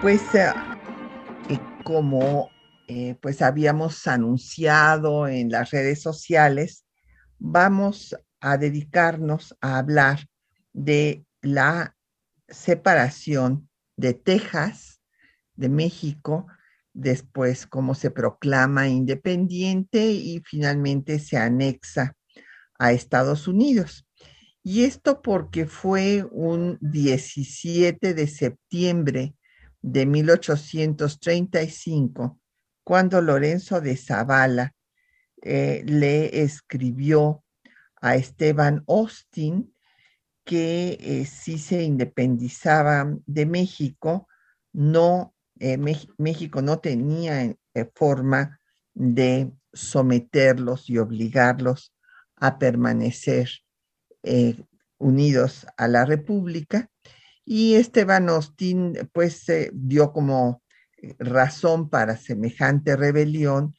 Pues eh, como eh, pues habíamos anunciado en las redes sociales, vamos a dedicarnos a hablar de la separación de Texas, de México, después cómo se proclama independiente y finalmente se anexa a Estados Unidos. Y esto porque fue un 17 de septiembre de 1835 cuando Lorenzo de Zavala eh, le escribió a Esteban Austin que eh, si se independizaba de México, no eh, México no tenía forma de someterlos y obligarlos a permanecer unidos a la República. Y Esteban Austin pues dio como razón para semejante rebelión,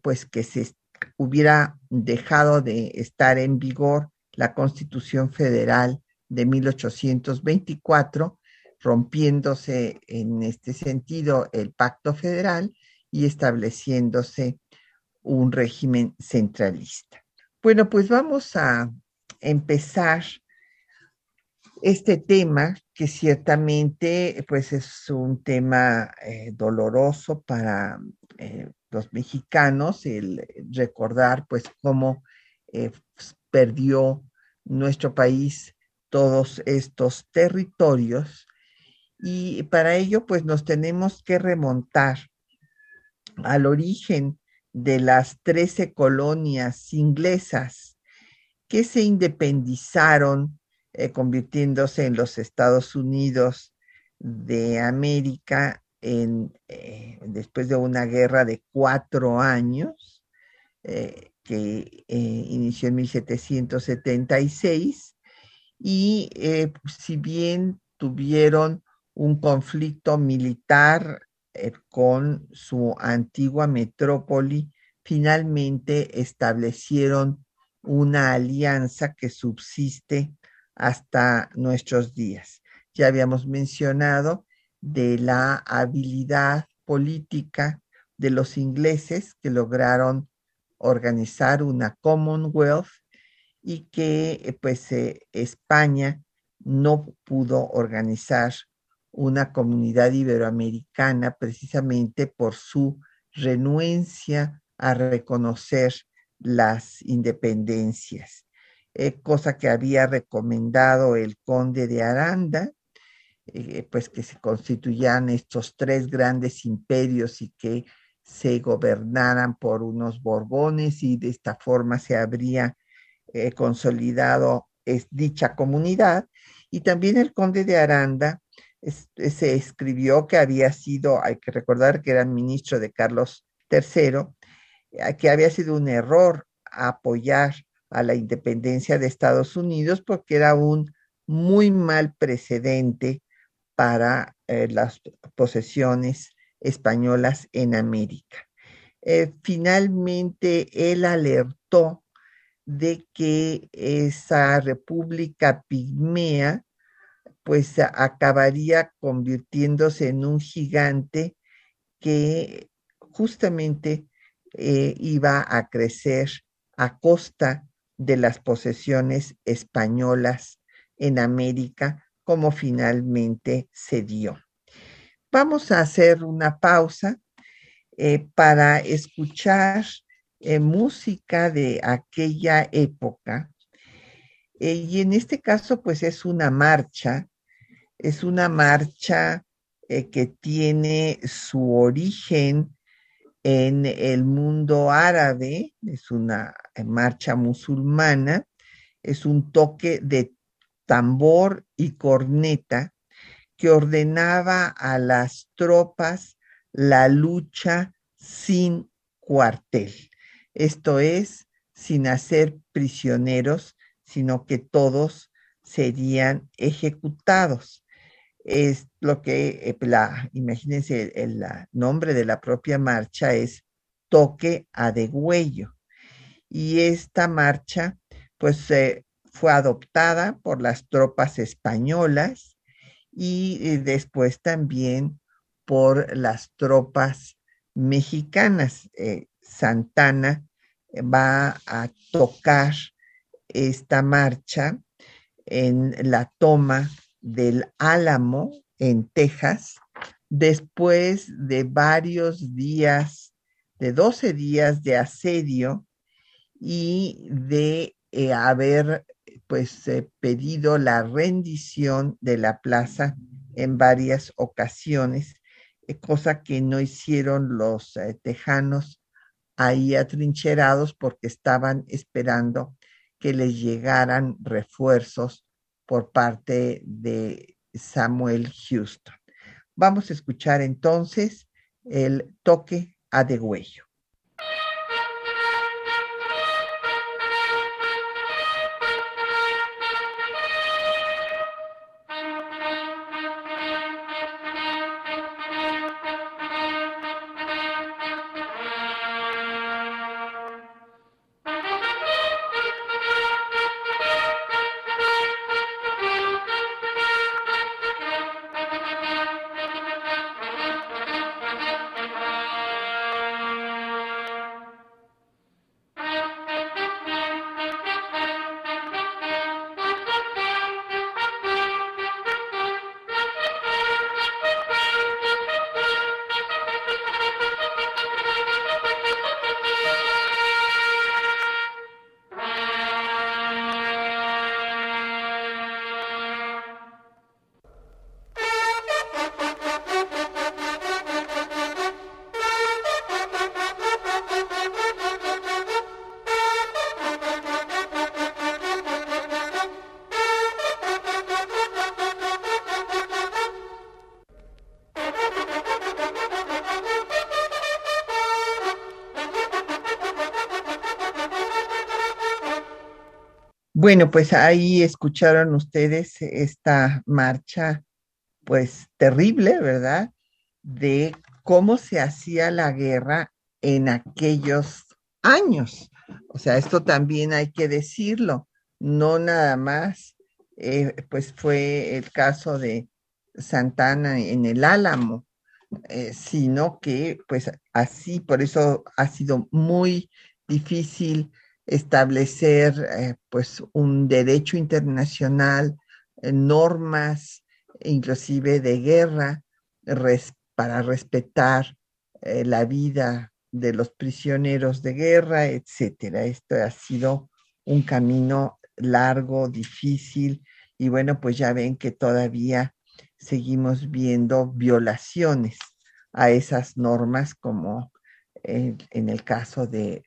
pues que se hubiera dejado de estar en vigor la Constitución Federal de 1824 rompiéndose en este sentido el pacto federal y estableciéndose un régimen centralista. Bueno, pues vamos a empezar este tema que ciertamente pues es un tema eh, doloroso para eh, los mexicanos el recordar pues cómo eh, perdió nuestro país todos estos territorios. Y para ello, pues nos tenemos que remontar al origen de las trece colonias inglesas que se independizaron, eh, convirtiéndose en los Estados Unidos de América eh, después de una guerra de cuatro años eh, que inició en 1776 y si bien tuvieron un conflicto militar con su antigua metrópoli, finalmente establecieron una alianza que subsiste hasta nuestros días. Ya habíamos mencionado de la habilidad política de los ingleses que lograron organizar una Commonwealth y que eh, pues eh, España no pudo organizar una comunidad iberoamericana precisamente por su renuencia a reconocer las independencias, eh, cosa que había recomendado el conde de Aranda, eh, pues que se constituyan estos tres grandes imperios y que se gobernaran por unos borbones y de esta forma se habría eh, consolidado dicha comunidad. Y también el conde de Aranda se escribió que había sido, hay que recordar que era ministro de Carlos III, que había sido un error apoyar a la independencia de Estados Unidos porque era un muy mal precedente para eh, las posesiones españolas en América. Eh, finalmente, él alertó de que esa república pigmea pues acabaría convirtiéndose en un gigante que justamente eh, iba a crecer a costa de las posesiones españolas en América, como finalmente se dio. Vamos a hacer una pausa eh, para escuchar eh, música de aquella época. y en este caso, pues es una marcha es una marcha eh, que tiene su origen en el mundo árabe, es una eh, marcha musulmana, es un toque de tambor y corneta que ordenaba a las tropas la lucha sin cuartel. Esto es, sin hacer prisioneros, sino que todos serían ejecutados. Es lo que, eh, la, imagínense, el, nombre de la propia marcha es Toque a degüello. Y esta marcha, pues, fue adoptada por las tropas españolas y eh, después también por las tropas mexicanas. Eh, Santana va a tocar esta marcha en la toma del Álamo en Texas, después de varios días, de 12 días de asedio y de eh, haber pues eh, pedido la rendición de la plaza en varias ocasiones, eh, cosa que no hicieron los tejanos ahí atrincherados porque estaban esperando que les llegaran refuerzos por parte de Samuel Houston. Vamos a escuchar entonces el toque a degüello. Bueno, pues ahí escucharon ustedes esta marcha, pues terrible, ¿verdad? De cómo se hacía la guerra en aquellos años. O sea, esto también hay que decirlo, no nada más, eh, pues fue el caso de Santana en el Álamo, eh, sino que pues así, por eso ha sido muy difícil establecer eh, pues un derecho internacional, eh, normas inclusive de guerra para respetar eh, la vida de los prisioneros de guerra, etcétera. Esto ha sido un camino largo, difícil y bueno, pues ya ven que todavía seguimos viendo violaciones a esas normas como en el caso de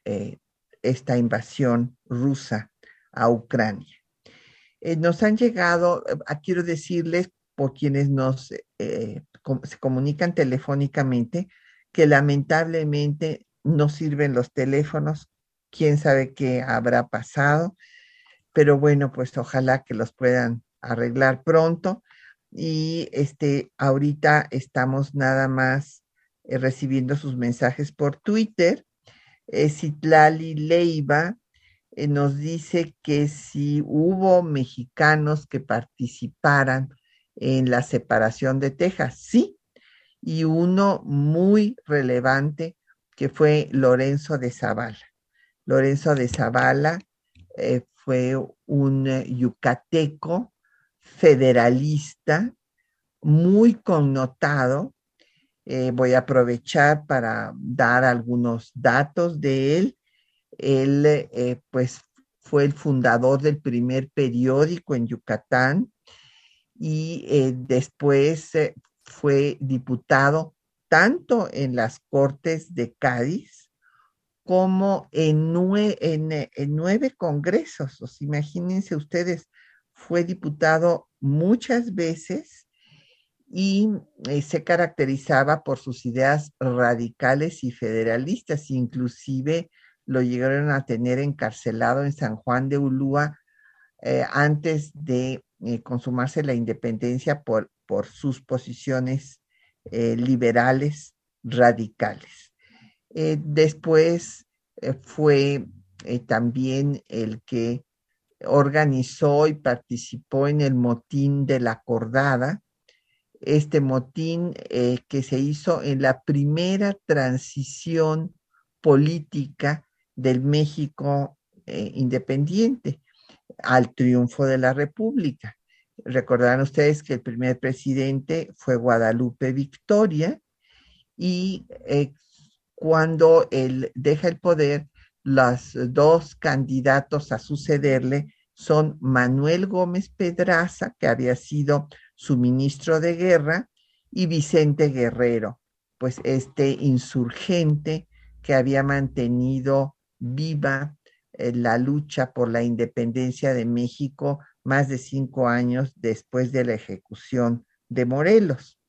esta invasión rusa a Ucrania. Eh, nos han llegado, eh, quiero decirles por quienes nos eh, se comunican telefónicamente, que lamentablemente no sirven los teléfonos, quién sabe qué habrá pasado, pero bueno, pues ojalá que los puedan arreglar pronto. Y este, ahorita estamos nada más recibiendo sus mensajes por Twitter Citlali Leiva eh, nos dice que si hubo mexicanos que participaran en la separación de Texas, sí, y uno muy relevante que fue Lorenzo de Zavala. Lorenzo de Zavala eh, fue un eh, yucateco federalista muy connotado eh, voy a aprovechar para dar algunos datos de él. Él, eh, pues, fue el fundador del primer periódico en Yucatán y eh, después fue diputado tanto en las Cortes de Cádiz como en, en nueve congresos. Os imagínense ustedes, fue diputado muchas veces y eh, se caracterizaba por sus ideas radicales y federalistas, inclusive lo llegaron a tener encarcelado en San Juan de Ulúa eh, antes de eh, consumarse la independencia por, por sus posiciones liberales radicales. después fue también el que organizó y participó en el motín de la Cordada, este motín eh, que se hizo en la primera transición política del México eh, independiente al triunfo de la República. Recordarán ustedes que el primer presidente fue Guadalupe Victoria y eh, cuando él deja el poder, los dos candidatos a sucederle son Manuel Gómez Pedraza, que había sido su ministro de guerra, y Vicente Guerrero, pues este insurgente que había mantenido viva eh, la lucha por la independencia de México más de cinco años después de la ejecución de Morelos.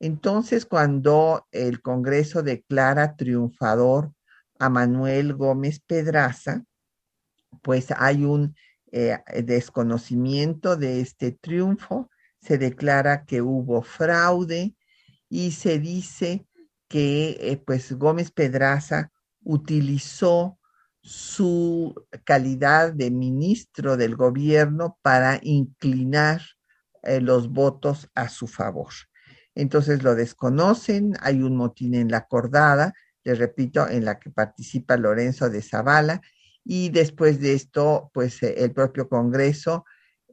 Entonces, cuando el Congreso declara triunfador a Manuel Gómez Pedraza, pues hay un eh, desconocimiento de este triunfo, se declara que hubo fraude y se dice que eh, pues Gómez Pedraza utilizó su calidad de ministro del gobierno para inclinar eh, los votos a su favor. Entonces lo desconocen, hay un motín en la acordada, les repito, en la que participa Lorenzo de Zavala, y después de esto, pues eh, el propio Congreso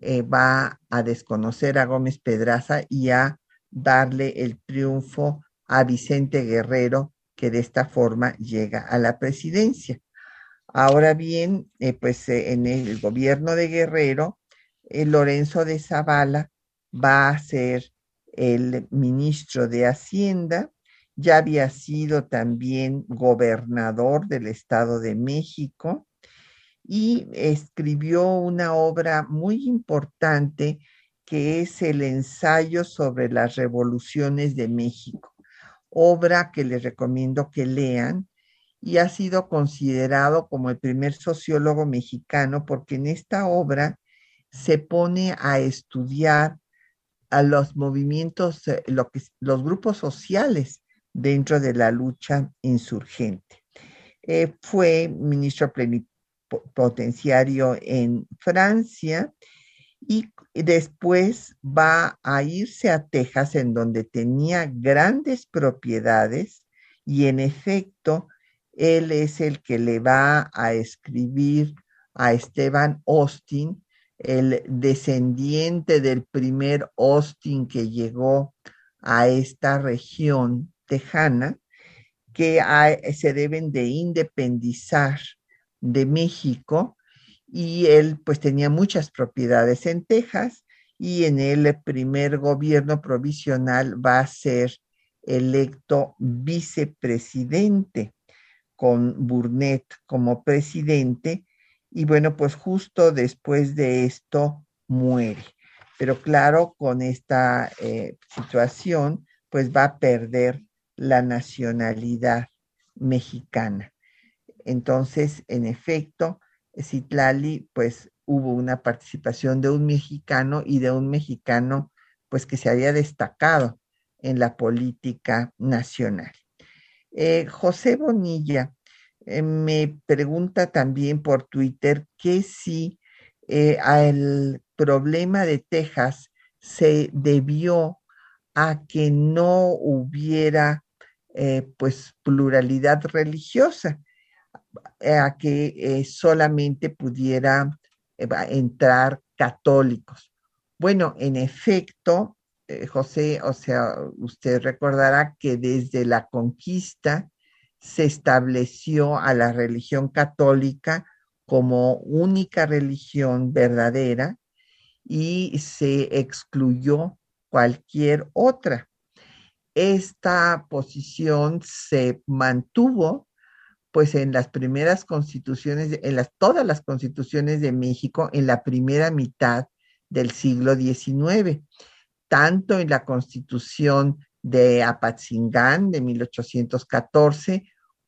eh, va a desconocer a Gómez Pedraza y a darle el triunfo a Vicente Guerrero, que de esta forma llega a la presidencia. Ahora bien, eh, pues en el gobierno de Guerrero, Lorenzo de Zavala va a ser el ministro de Hacienda ya había sido también gobernador del Estado de México y escribió una obra muy importante que es el ensayo sobre las revoluciones de México, obra que les recomiendo que lean y ha sido considerado como el primer sociólogo mexicano porque en esta obra se pone a estudiar a los movimientos, eh, lo que, los grupos sociales dentro de la lucha insurgente. Eh, fue ministro plenipotenciario en Francia y después va a irse a Texas en donde tenía grandes propiedades y en efecto él es el que le va a escribir a Esteban Austin, el descendiente del primer Austin que llegó a esta región tejana que se deben de independizar de México y él pues tenía muchas propiedades en Texas y en el primer gobierno provisional va a ser electo vicepresidente con Burnett como presidente y bueno pues justo después de esto muere. Pero claro, con esta eh, situación pues va a perder la nacionalidad mexicana. Entonces, en efecto, Citlali, pues hubo una participación de un mexicano y de un mexicano, pues que se había destacado en la política nacional. Eh, José Bonilla eh, me pregunta también por Twitter que si eh, al problema de Texas se debió a que no hubiera eh, pues pluralidad religiosa, a que eh, solamente pudiera entrar católicos. Bueno, en efecto, José, o sea, usted recordará que desde la conquista se estableció a la religión católica como única religión verdadera y se excluyó cualquier otra esta posición se mantuvo pues en las primeras constituciones, en las, todas las constituciones de México en la primera mitad del siglo XIX. tanto en la constitución de Apatzingán de 1814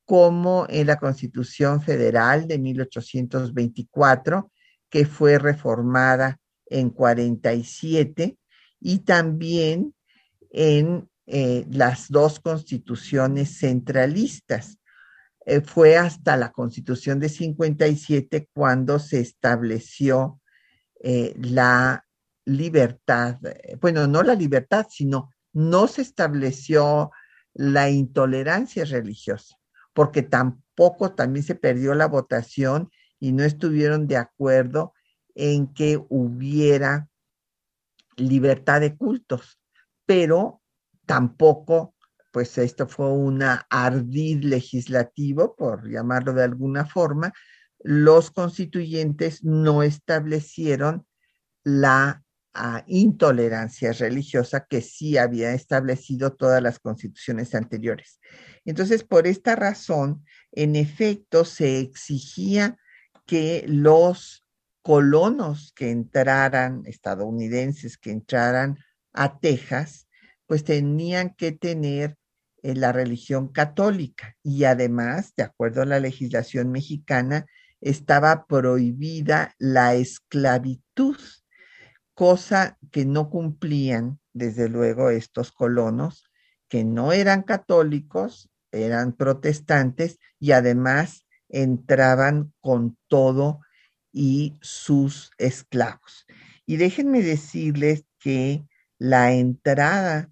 como en la Constitución Federal de 1824, que fue reformada en 47, y también en eh, las dos constituciones centralistas. Eh, fue hasta la Constitución de 57 cuando se estableció eh, la libertad, bueno, no la libertad, sino no se estableció la intolerancia religiosa, porque tampoco también se perdió la votación y no estuvieron de acuerdo en que hubiera libertad de cultos, pero tampoco, pues esto fue una ardid legislativo, por llamarlo de alguna forma, los constituyentes no establecieron la intolerancia religiosa que sí había establecido todas las constituciones anteriores. Entonces, por esta razón, en efecto, se exigía que los colonos que entraran, estadounidenses que entraran a Texas, pues tenían que tener la religión católica y además, de acuerdo a la legislación mexicana, estaba prohibida la esclavitud cosa que no cumplían, desde luego, estos colonos, que no eran católicos, eran protestantes y además entraban con todo y sus esclavos. Y déjenme decirles que la entrada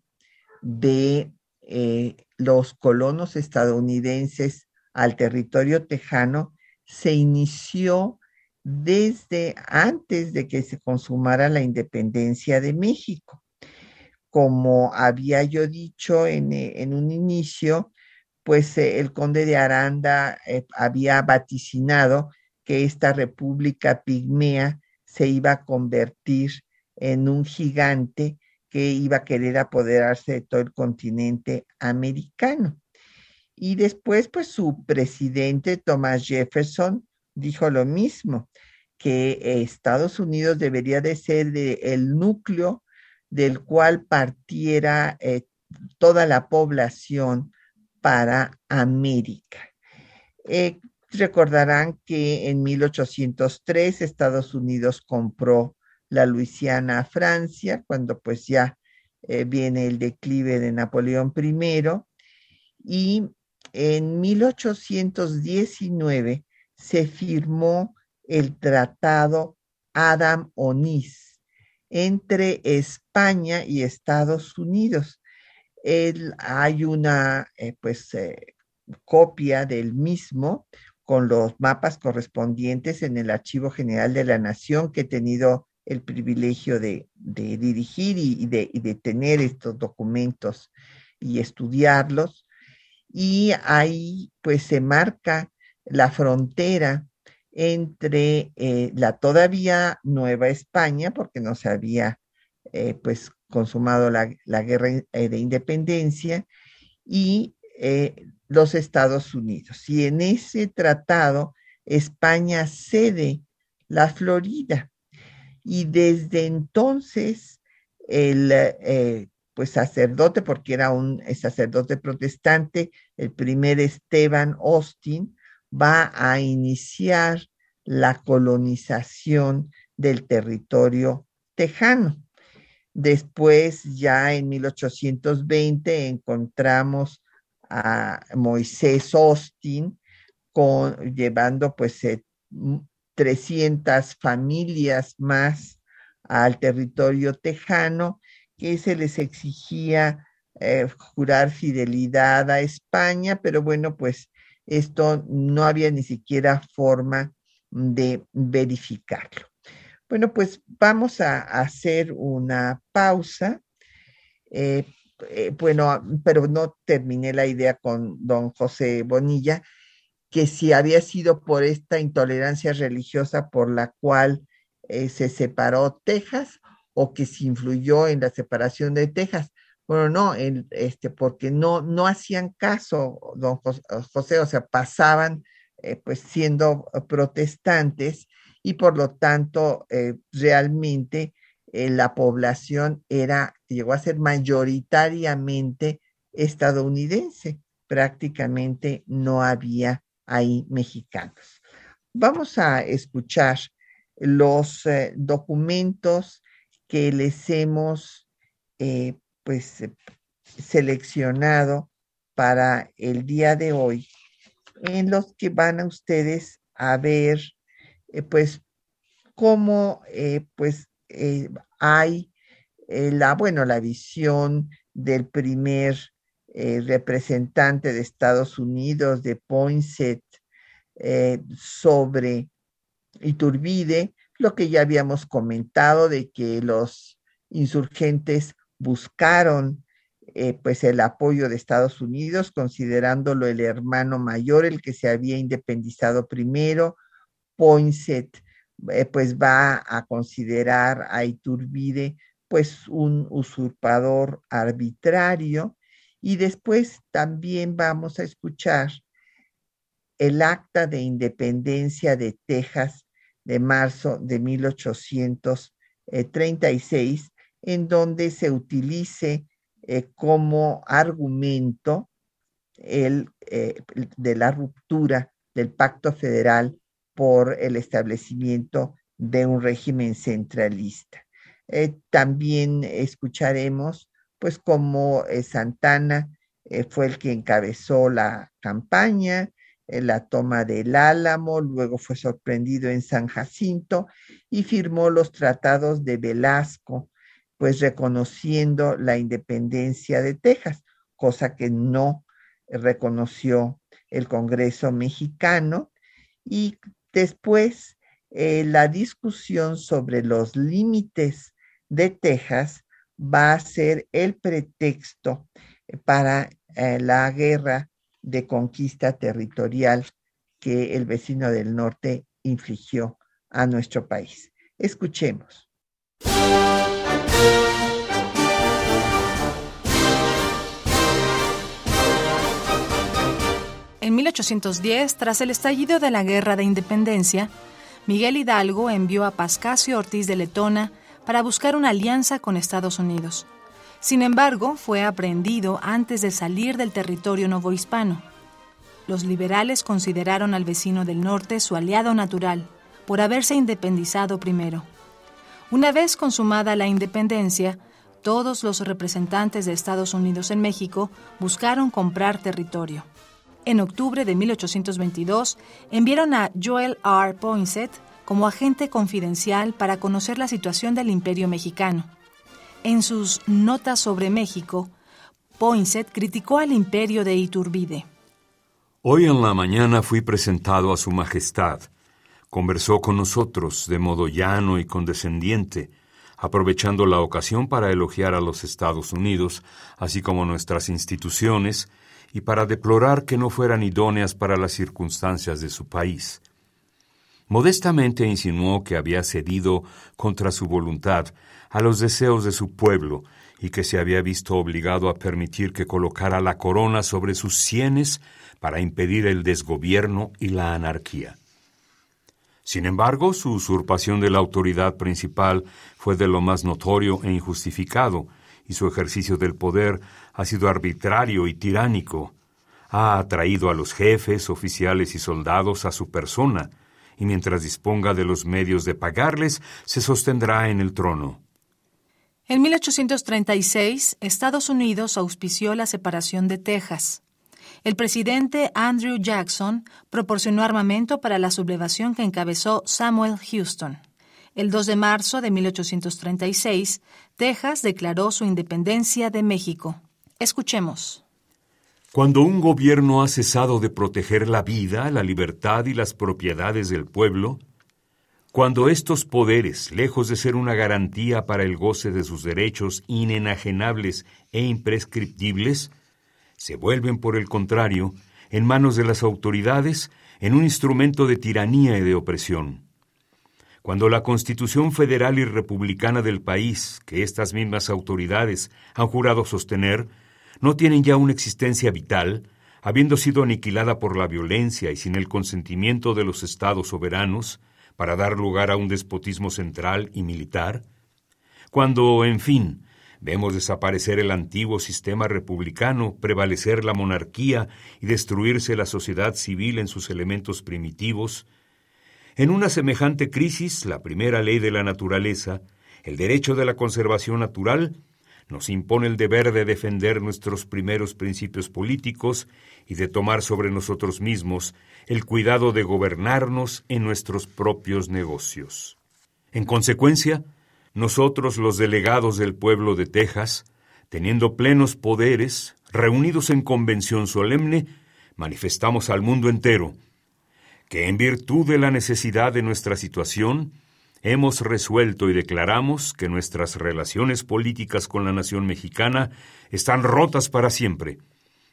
de eh, los colonos estadounidenses al territorio tejano se inició desde antes de que se consumara la independencia de México. Como había yo dicho en, eh, un inicio, pues eh, el conde de Aranda había vaticinado que esta república pigmea se iba a convertir en un gigante que iba a querer apoderarse de todo el continente americano. Y después, pues su presidente, Thomas Jefferson, dijo lo mismo, que Estados Unidos debería de ser el núcleo del cual partiera eh, toda la población para América. Eh, recordarán que en 1803 Estados Unidos compró la Luisiana a Francia, cuando pues ya eh, viene el declive de Napoleón I, y en 1819 se firmó el tratado Adam Onis entre España y Estados Unidos. hay una eh, pues, eh, copia del mismo con los mapas correspondientes en el Archivo General de la Nación que he tenido el privilegio de, dirigir y, de, de tener estos documentos y estudiarlos. Y ahí pues se marca la frontera entre eh, la todavía Nueva España, porque no se había eh, pues consumado la, guerra eh, de independencia, y los Estados Unidos. Y en ese tratado, España cede la Florida. Y desde entonces, el pues sacerdote, porque era un sacerdote protestante, el primer Esteban Austin, va a iniciar la colonización del territorio tejano. Después, ya en 1820, encontramos a Moisés Austin con, llevando pues 300 eh, familias más al territorio tejano, que se les exigía eh, jurar fidelidad a España, pero bueno, pues esto no había ni siquiera forma de verificarlo. Bueno, pues vamos a hacer una pausa. Eh, eh, bueno, pero no terminé la idea con don José Bonilla, que si había sido por esta intolerancia religiosa por la cual eh, se separó Texas o que se influyó en la separación de Texas. Bueno, no, este, porque no, no hacían caso, don José, o sea, pasaban eh, pues siendo protestantes y por lo tanto eh, realmente eh, la población era llegó a ser mayoritariamente estadounidense. Prácticamente no había ahí mexicanos. Vamos a escuchar los eh, documentos que les hemos eh, pues seleccionado para el día de hoy, en los que van a ustedes a ver eh, pues cómo pues hay la bueno la visión del primer representante de Estados Unidos de Poinsett sobre Iturbide, lo que ya habíamos comentado de que los insurgentes buscaron eh, pues el apoyo de Estados Unidos, considerándolo el hermano mayor, el que se había independizado primero. Poinsett eh, pues va a considerar a Iturbide pues un usurpador arbitrario y después también vamos a escuchar el acta de independencia de Texas de marzo de 1836, en donde se utilice eh, como argumento el, eh, de la ruptura del pacto federal por el establecimiento de un régimen centralista. Eh, también escucharemos, pues, cómo Santana fue el que encabezó la campaña, la toma del Álamo, luego fue sorprendido en San Jacinto y firmó los tratados de Velasco, pues reconociendo la independencia de Texas, cosa que no reconoció el Congreso mexicano. Y después eh, la discusión sobre los límites de Texas va a ser el pretexto para eh, la guerra de conquista territorial que el vecino del norte infligió a nuestro país. Escuchemos. En 1810, tras el estallido de la Guerra de Independencia, Miguel Hidalgo envió a Pascasio Ortiz de Letona para buscar una alianza con Estados Unidos. Sin embargo, fue aprehendido antes de salir del territorio novohispano. Los liberales consideraron al vecino del norte su aliado natural, por haberse independizado primero. Una vez consumada la independencia, todos los representantes de Estados Unidos en México buscaron comprar territorio. En octubre de 1822 enviaron a Joel R. Poinsett como agente confidencial para conocer la situación del imperio mexicano. En sus Notas sobre México, Poinsett criticó al imperio de Iturbide. Hoy en la mañana fui presentado a Su Majestad. Conversó con nosotros de modo llano y condescendiente, aprovechando la ocasión para elogiar a los Estados Unidos, así como nuestras instituciones, y para deplorar que no fueran idóneas para las circunstancias de su país. Modestamente insinuó que había cedido contra su voluntad a los deseos de su pueblo y que se había visto obligado a permitir que colocara la corona sobre sus sienes para impedir el desgobierno y la anarquía. Sin embargo, su usurpación de la autoridad principal fue de lo más notorio e injustificado, y su ejercicio del poder ha sido arbitrario y tiránico. Ha atraído a los jefes, oficiales y soldados a su persona, y mientras disponga de los medios de pagarles, se sostendrá en el trono. En 1836, Estados Unidos auspició la separación de Texas. El presidente Andrew Jackson proporcionó armamento para la sublevación que encabezó Samuel Houston. El 2 de marzo de 1836, Texas declaró su independencia de México. Escuchemos. Cuando un gobierno ha cesado de proteger la vida, la libertad y las propiedades del pueblo, cuando estos poderes, lejos de ser una garantía para el goce de sus derechos inenajenables e imprescriptibles, se vuelven, por el contrario, en manos de las autoridades, en un instrumento de tiranía y de opresión. Cuando la Constitución federal y republicana del país, que estas mismas autoridades han jurado sostener, no tienen ya una existencia vital, habiendo sido aniquilada por la violencia y sin el consentimiento de los estados soberanos, para dar lugar a un despotismo central y militar? Cuando, en fin, Vemos desaparecer el antiguo sistema republicano, prevalecer la monarquía y destruirse la sociedad civil en sus elementos primitivos. En una semejante crisis, la primera ley de la naturaleza, el derecho de la conservación natural, nos impone el deber de defender nuestros primeros principios políticos y de tomar sobre nosotros mismos el cuidado de gobernarnos en nuestros propios negocios. En consecuencia, nosotros los delegados del pueblo de Texas, teniendo plenos poderes, reunidos en convención solemne, manifestamos al mundo entero que en virtud de la necesidad de nuestra situación, hemos resuelto y declaramos que nuestras relaciones políticas con la nación mexicana están rotas para siempre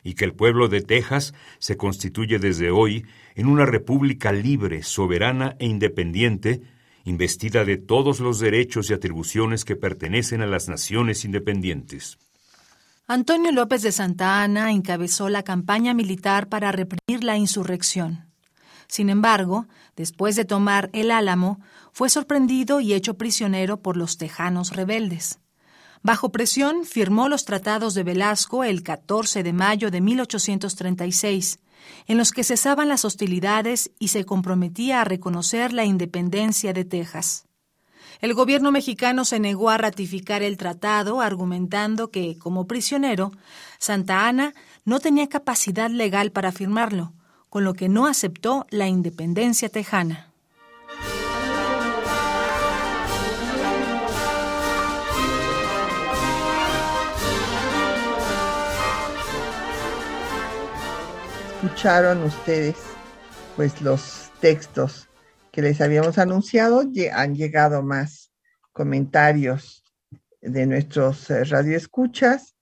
y que el pueblo de Texas se constituye desde hoy en una república libre, soberana e independiente, investida de todos los derechos y atribuciones que pertenecen a las naciones independientes. Antonio López de Santa Ana encabezó la campaña militar para reprimir la insurrección. Sin embargo, después de tomar el Álamo, fue sorprendido y hecho prisionero por los tejanos rebeldes. Bajo presión, firmó los tratados de Velasco el 14 de mayo de 1836, en los que cesaban las hostilidades y se comprometía a reconocer la independencia de Texas. El gobierno mexicano se negó a ratificar el tratado, argumentando que, como prisionero, Santa Ana no tenía capacidad legal para firmarlo, con lo que no aceptó la independencia tejana. Escucharon ustedes pues los textos que les habíamos anunciado, han llegado más comentarios de nuestros eh, radioescuchas.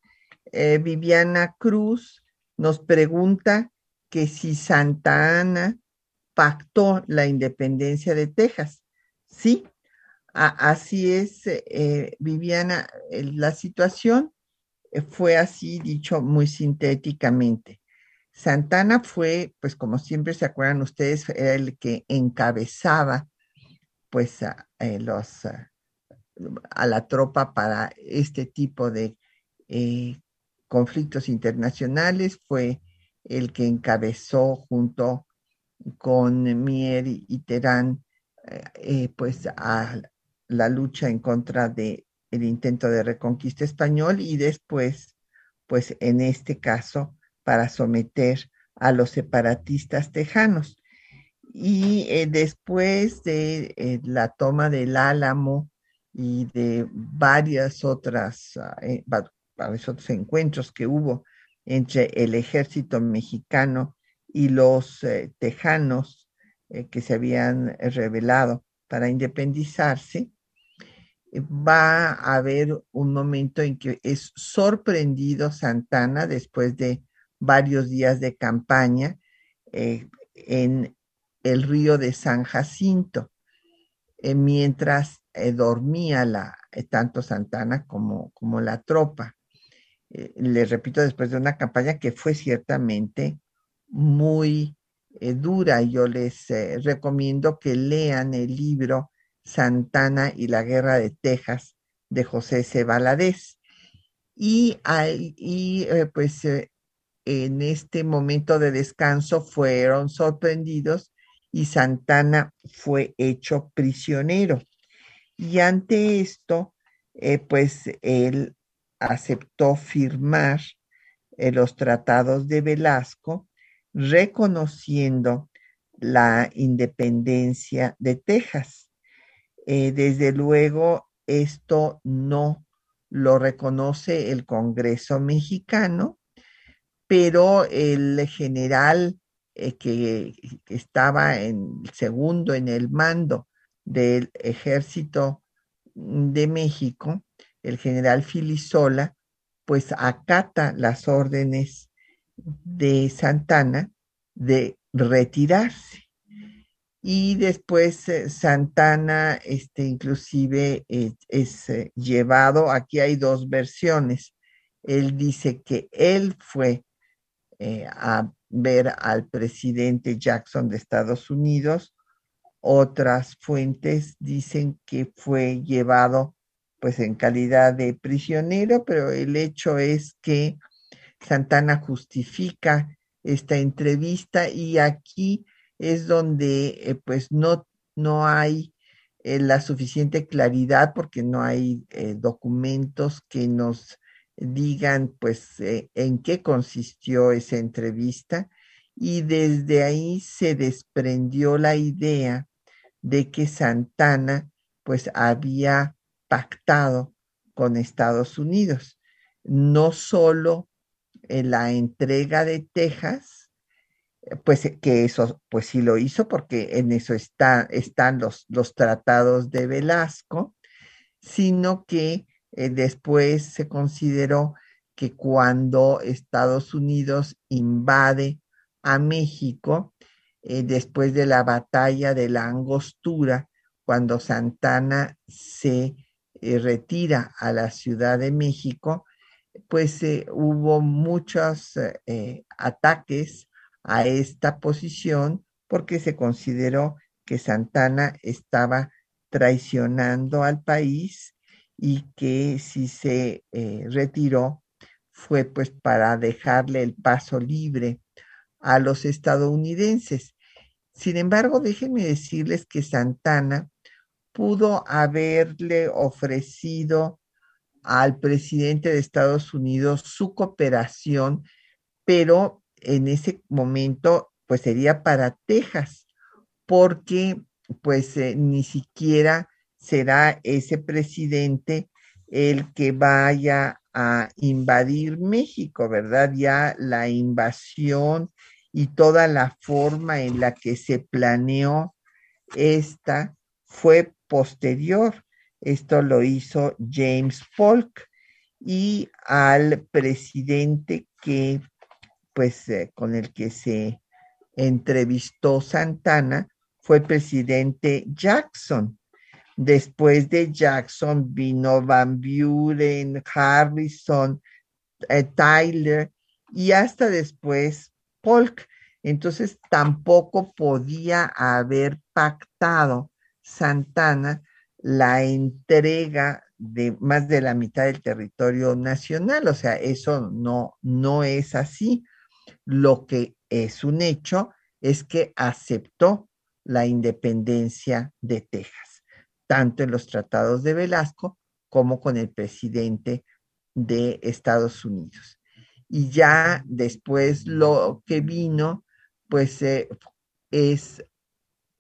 Eh, Viviana Cruz nos pregunta que si Santa Ana pactó la independencia de Texas. Sí, así es, eh, Viviana, la situación fue así dicho muy sintéticamente. Santana fue, pues como siempre se acuerdan ustedes, era el que encabezaba pues a, eh, la tropa para este tipo de conflictos internacionales, fue el que encabezó junto con Mier y Terán, eh, eh, pues a la lucha en contra de el intento de reconquista español. Y después, pues en este caso, para someter a los separatistas tejanos. Y eh, después de la toma del Álamo y de varias otras, varios otros encuentros que hubo entre el ejército mexicano y los eh, tejanos eh, que se habían revelado para independizarse, va a haber un momento en que es sorprendido Santana después de varios días de campaña eh, en el río de San Jacinto, mientras dormía la, tanto Santana como, como la tropa. Eh, les repito, después de una campaña que fue ciertamente muy eh, dura. Yo les eh, recomiendo que lean el libro Santana y la Guerra de Texas de José C. Valadez. Y, y pues en este momento de descanso fueron sorprendidos y Santana fue hecho prisionero. Y ante esto, pues él aceptó firmar eh, los tratados de Velasco, reconociendo la independencia de Texas. Eh, desde luego, esto no lo reconoce el Congreso mexicano, pero el general eh, que, que, estaba en segundo en el mando del ejército de México, el general Filisola, pues acata las órdenes de Santana de retirarse. Y después eh, Santana, este, inclusive es, eh, llevado, aquí hay dos versiones. Él dice que él fue eh, a ver al presidente Jackson de Estados Unidos. Otras fuentes dicen que fue llevado pues en calidad de prisionero, pero el hecho es que Santana justifica esta entrevista y aquí es donde eh, pues no, no hay eh, la suficiente claridad porque no hay documentos que nos digan pues en qué consistió esa entrevista y desde ahí se desprendió la idea de que Santana pues había pactado con Estados Unidos, no solo en la entrega de Texas, pues que eso pues sí lo hizo porque en eso está, están los, los tratados de Velasco, sino que eh, después se consideró que cuando Estados Unidos invade a México, eh, después de la batalla de la Angostura, cuando Santana se eh, retira a la Ciudad de México, pues hubo muchos ataques a esta posición porque se consideró que Santana estaba traicionando al país y que si se eh, retiró fue pues para dejarle el paso libre a los estadounidenses. Sin embargo, déjenme decirles que Santana pudo haberle ofrecido al presidente de Estados Unidos su cooperación, pero en ese momento pues sería para Texas, porque pues eh, ni siquiera será ese presidente el que vaya a invadir México, ¿verdad? Ya la invasión y toda la forma en la que se planeó esta fue posterior. Esto lo hizo James Polk y al presidente que pues eh, con el que se entrevistó Santana fue presidente Jackson. Después de Jackson vino Van Buren, Harrison, eh, Tyler y hasta después Polk. Entonces tampoco podía haber pactado Santana la entrega de más de la mitad del territorio nacional. O sea, eso no, no es así. Lo que es un hecho es que aceptó la independencia de Texas, tanto en los tratados de Velasco como con el presidente de Estados Unidos. Y ya después lo que vino, pues eh, es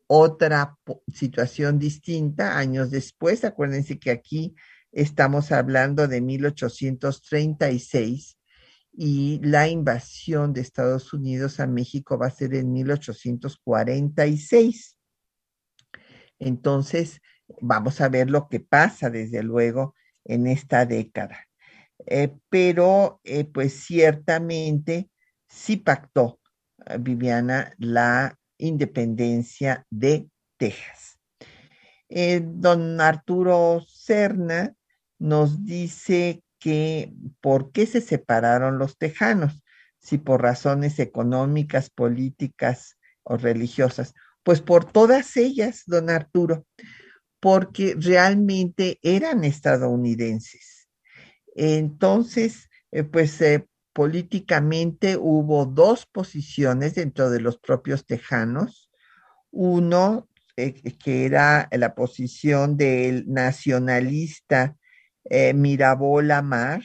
otra situación distinta años después. Acuérdense que aquí estamos hablando de 1836 y la invasión de Estados Unidos a México va a ser en 1846. Entonces, vamos a ver lo que pasa, desde luego, en esta década. Eh, pero, eh, pues ciertamente sí pactó eh, Viviana la independencia de Texas. don Arturo Serna nos dice que por qué se separaron los tejanos, si por razones económicas, políticas o religiosas. Pues por todas ellas, don Arturo, porque realmente eran estadounidenses. Entonces, eh, pues eh, políticamente hubo dos posiciones dentro de los propios tejanos. Uno, eh, que era la posición del nacionalista eh, Mirabola Mar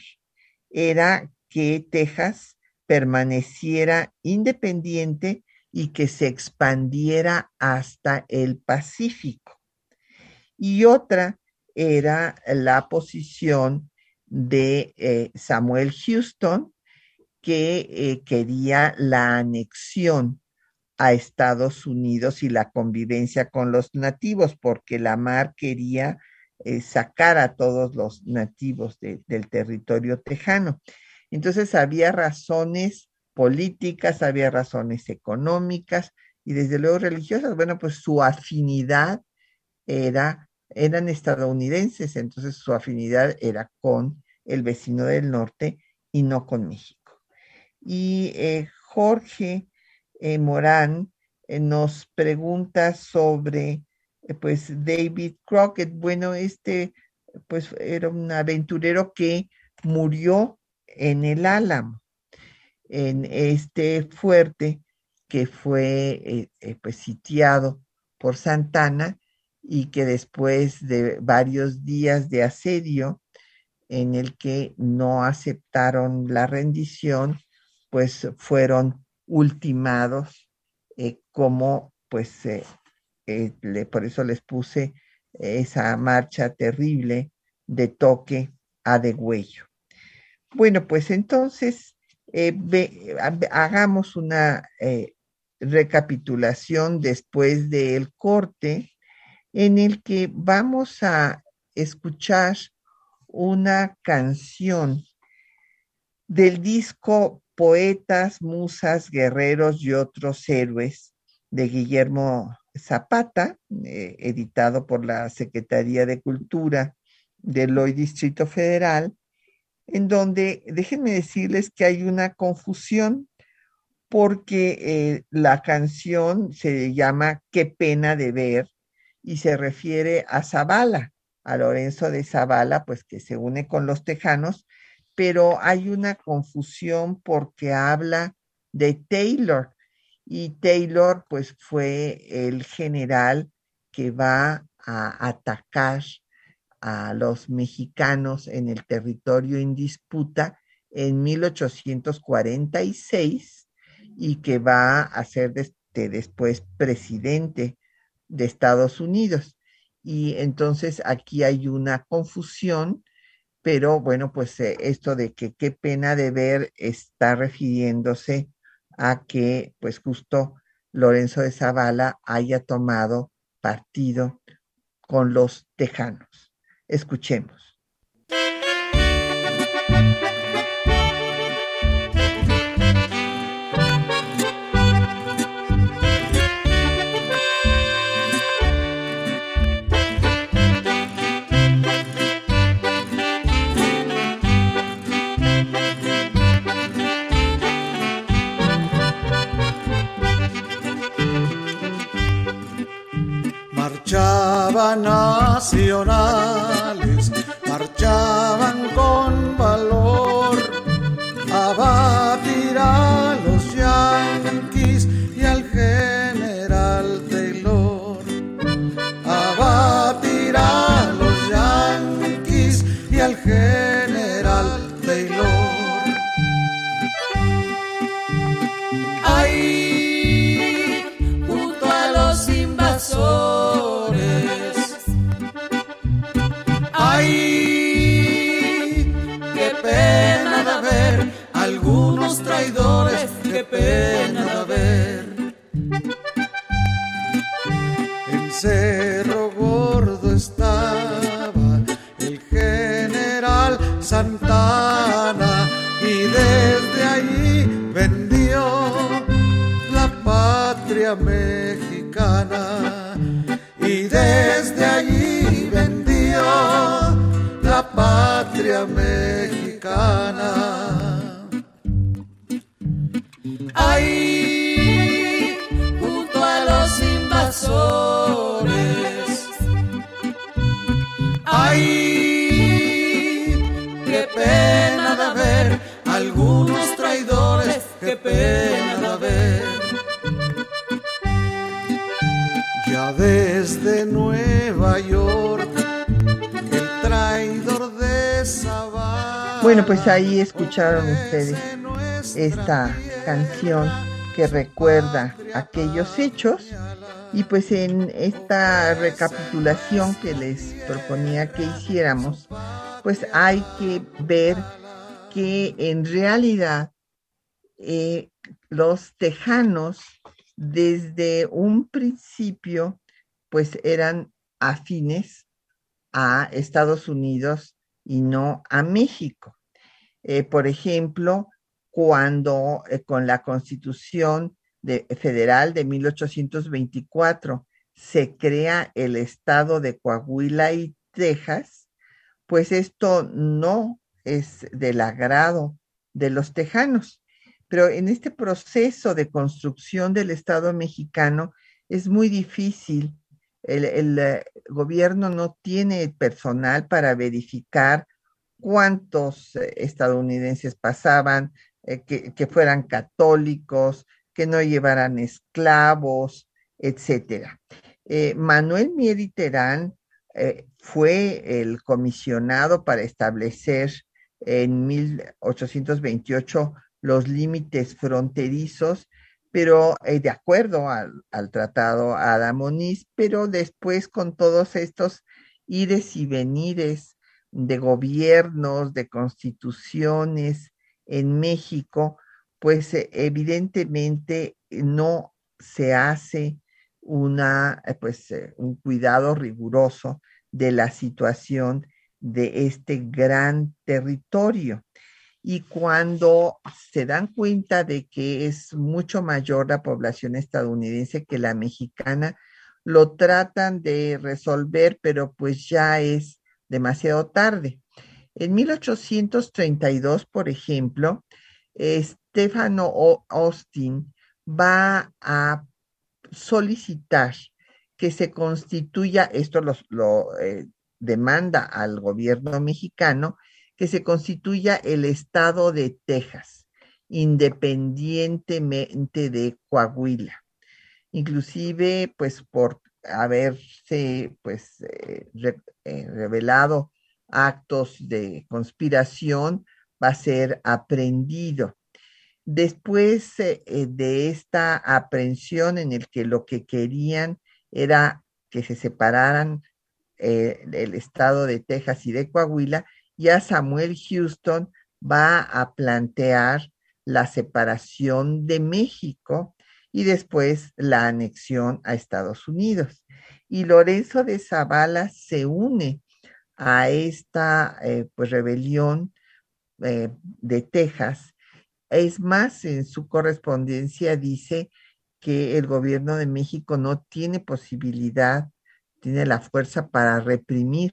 era que Texas permaneciera independiente y que se expandiera hasta el Pacífico. Y otra era la posición de eh, Samuel Houston, que eh, quería la anexión a Estados Unidos y la convivencia con los nativos, porque la mar quería eh, sacar a todos los nativos del territorio tejano. Entonces había razones políticas, había razones económicas y desde luego religiosas. Bueno, pues su afinidad era, eran estadounidenses, entonces su afinidad era con el vecino del norte y no con México. Y eh, Jorge eh, Morán nos pregunta sobre eh, pues David Crockett, bueno, este pues era un aventurero que murió en el Álamo, en este fuerte que fue eh, eh, pues, sitiado por Santana y que después de varios días de asedio en el que no aceptaron la rendición, pues fueron ultimados eh, como pues por eso les puse esa marcha terrible de toque a degüello. Bueno, pues entonces hagamos una recapitulación después del corte en el que vamos a escuchar una canción del disco Poetas, Musas, Guerreros y otros héroes de Guillermo Zapata, eh, editado por la Secretaría de Cultura del hoy Distrito Federal, en donde déjenme decirles que hay una confusión porque eh, la canción se llama Qué pena de ver y se refiere a Zavala, a Lorenzo de Zavala, pues que se une con los tejanos, pero hay una confusión porque habla de Taylor y Taylor pues fue el general que va a atacar a los mexicanos en el territorio en disputa en 1846 y que va a ser después presidente de Estados Unidos. Y entonces aquí hay una confusión, pero bueno, pues eh, esto de que qué pena de ver está refiriéndose a que pues justo Lorenzo de Zavala haya tomado partido con los tejanos. Escuchemos. Nacionales escucharon ustedes esta canción que recuerda aquellos hechos y pues en esta recapitulación que les proponía que hiciéramos, pues hay que ver que en realidad eh, los tejanos desde un principio pues eran afines a Estados Unidos y no a México. Eh, por ejemplo, cuando eh, con la Constitución Federal de 1824 se crea el estado de Coahuila y Texas, pues esto no es del agrado de los tejanos. Pero en este proceso de construcción del Estado mexicano es muy difícil el, eh, gobierno no tiene personal para verificar cuántos eh, estadounidenses pasaban, eh, que, fueran católicos, que no llevaran esclavos, etcétera. Manuel Mieri Terán fue el comisionado para establecer en 1828 los límites fronterizos pero eh, de acuerdo al, tratado Adamonis, pero después con todos estos ires y venires de gobiernos, de constituciones en México, pues eh, evidentemente no se hace una, eh, pues, un cuidado riguroso de la situación de este gran territorio. Y cuando se dan cuenta de que es mucho mayor la población estadounidense que la mexicana, lo tratan de resolver, pero pues ya es demasiado tarde. En 1832, por ejemplo, Stefano Austin va a solicitar que se constituya, esto lo, eh, demanda al gobierno mexicano, que se constituya el estado de Texas, independientemente de Coahuila. Inclusive, pues por haberse pues eh, eh, revelado actos de conspiración, va a ser aprendido. Después eh, de esta aprehensión en el que lo que querían era que se separaran el estado de Texas y de Coahuila, ya Samuel Houston va a plantear la separación de México y después la anexión a Estados Unidos. Y Lorenzo de Zavala se une a esta eh, pues, rebelión eh, de Texas. Es más, en su correspondencia dice que el gobierno de México no tiene posibilidad, tiene la fuerza para reprimir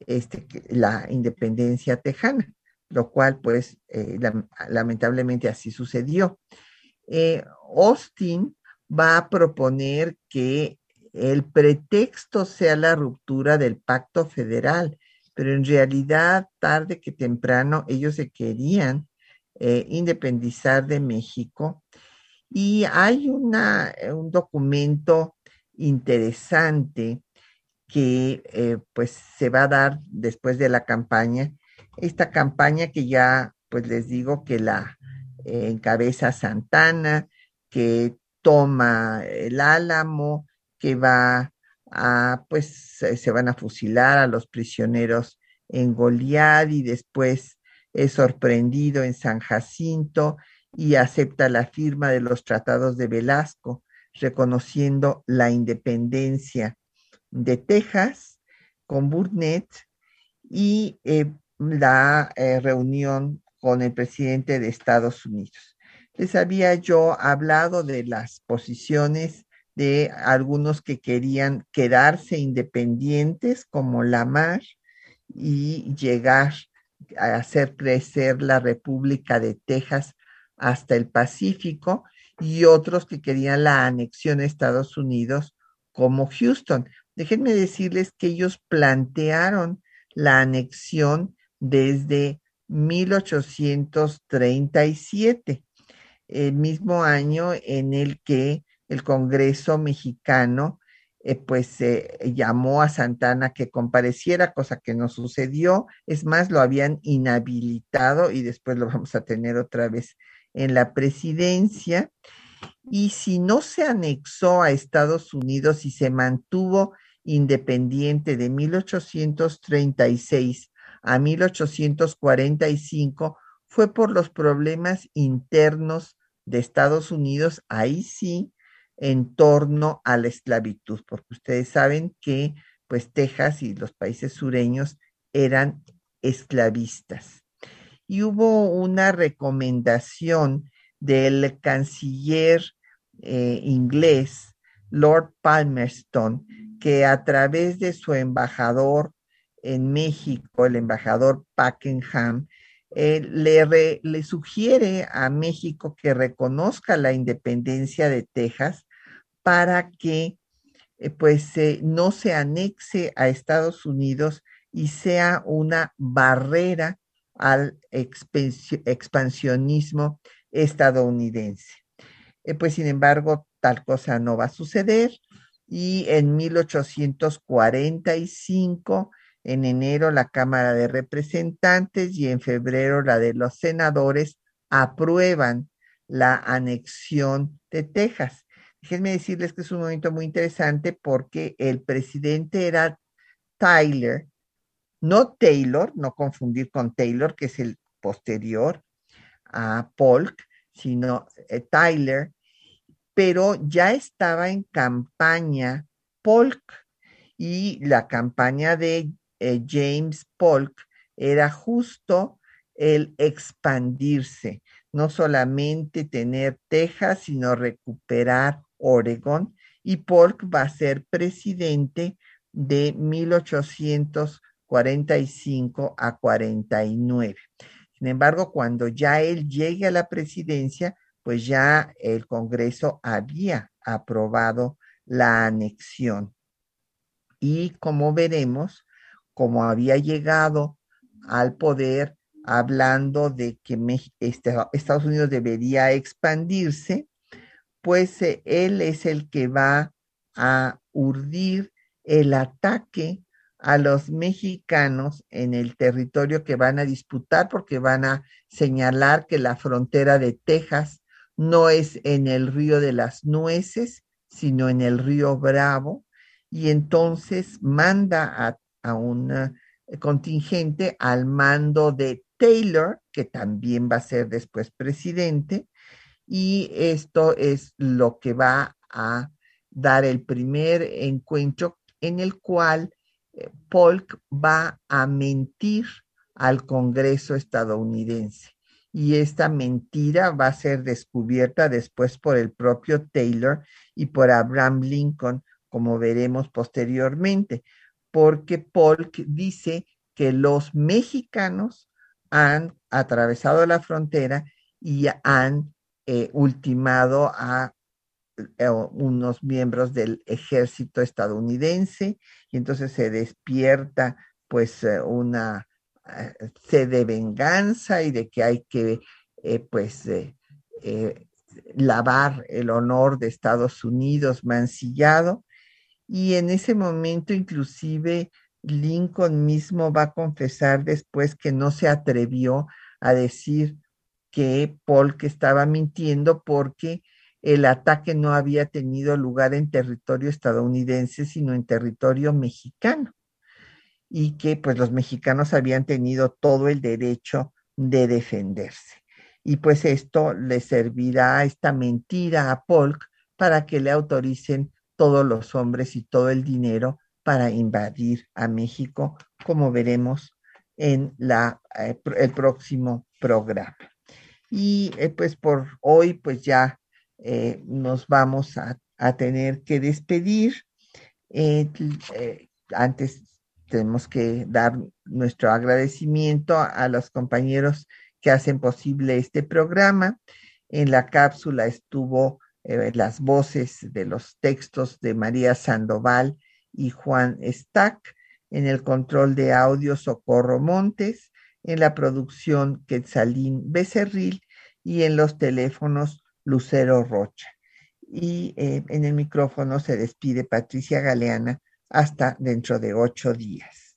este, la independencia tejana, lo cual pues eh, lamentablemente así sucedió. Eh, Austin va a proponer que el pretexto sea la ruptura del pacto federal, pero en realidad tarde que temprano ellos se querían eh, independizar de México. Y hay una, un documento interesante que eh, pues se va a dar después de la campaña. Esta campaña que ya pues les digo que la encabeza Santana, que toma el álamo, que va a pues se van a fusilar a los prisioneros en Goliad y después es sorprendido en San Jacinto y acepta la firma de los tratados de Velasco, reconociendo la independencia de Texas con Burnett y eh, la eh, reunión con el presidente de Estados Unidos. Les había yo hablado de las posiciones de algunos que querían quedarse independientes como Lamar y llegar a hacer crecer la República de Texas hasta el Pacífico y otros que querían la anexión a Estados Unidos como Houston. Déjenme decirles que ellos plantearon la anexión desde 1837, el mismo año en el que el Congreso mexicano eh, pues llamó a Santana que compareciera, cosa que no sucedió. Es más, lo habían inhabilitado y después lo vamos a tener otra vez en la presidencia. Y si no se anexó a Estados Unidos y se mantuvo independiente de 1836 a 1845 fue por los problemas internos de Estados Unidos, ahí sí, en torno a la esclavitud, porque ustedes saben que pues Texas y los países sureños eran esclavistas. Y hubo una recomendación del canciller eh, inglés, Lord Palmerston, que a través de su embajador en México, el embajador Pakenham, eh, le, le sugiere a México que reconozca la independencia de Texas para que eh, pues no se anexe a Estados Unidos y sea una barrera al expansionismo estadounidense. Eh, pues sin embargo, tal cosa no va a suceder y en 1845, en enero, la Cámara de Representantes y en febrero la de los senadores aprueban la anexión de Texas. Déjenme decirles que es un momento muy interesante porque el presidente era Tyler, no Taylor, no confundir con Taylor, que es el posterior a Polk, sino eh, Tyler, pero ya estaba en campaña Polk y la campaña de eh, James Polk era justo el expandirse, no solamente tener Texas, sino recuperar Oregon y Polk va a ser presidente de 1845 a 49. Sin embargo, cuando ya él llegue a la presidencia, pues ya el Congreso había aprobado la anexión. Y como veremos, como había llegado al poder hablando de que este, Estados Unidos debería expandirse, pues eh, él es el que va a urdir el ataque a los mexicanos en el territorio que van a disputar porque van a señalar que la frontera de Texas no es en el río de las nueces, sino en el río Bravo, y entonces manda a, un eh, contingente al mando de Taylor, que también va a ser después presidente, y esto es lo que va a dar el primer encuentro en el cual eh, Polk va a mentir al Congreso estadounidense. Y esta mentira va a ser descubierta después por el propio Taylor y por Abraham Lincoln, como veremos posteriormente, porque Polk dice que los mexicanos han atravesado la frontera y han eh, ultimado a eh, unos miembros del ejército estadounidense. Y entonces se despierta pues eh, una sed de venganza y de que hay que pues lavar el honor de Estados Unidos mancillado y en ese momento inclusive Lincoln mismo va a confesar después que no se atrevió a decir que Polk estaba mintiendo porque el ataque no había tenido lugar en territorio estadounidense, sino en territorio mexicano, y que pues los mexicanos habían tenido todo el derecho de defenderse. Y pues esto le servirá a esta mentira a Polk para que le autoricen todos los hombres y todo el dinero para invadir a México, como veremos en la, eh, el próximo programa. Y eh, pues por hoy, pues ya eh, nos vamos a, tener que despedir. Antes tenemos que dar nuestro agradecimiento a, los compañeros que hacen posible este programa. En la cápsula estuvo las voces de los textos de María Sandoval y Juan Stack, en el control de audio Socorro Montes, en la producción Quetzalín Becerril y en los teléfonos Lucero Rocha. Y eh, en el micrófono se despide Patricia Galeana hasta dentro de ocho días.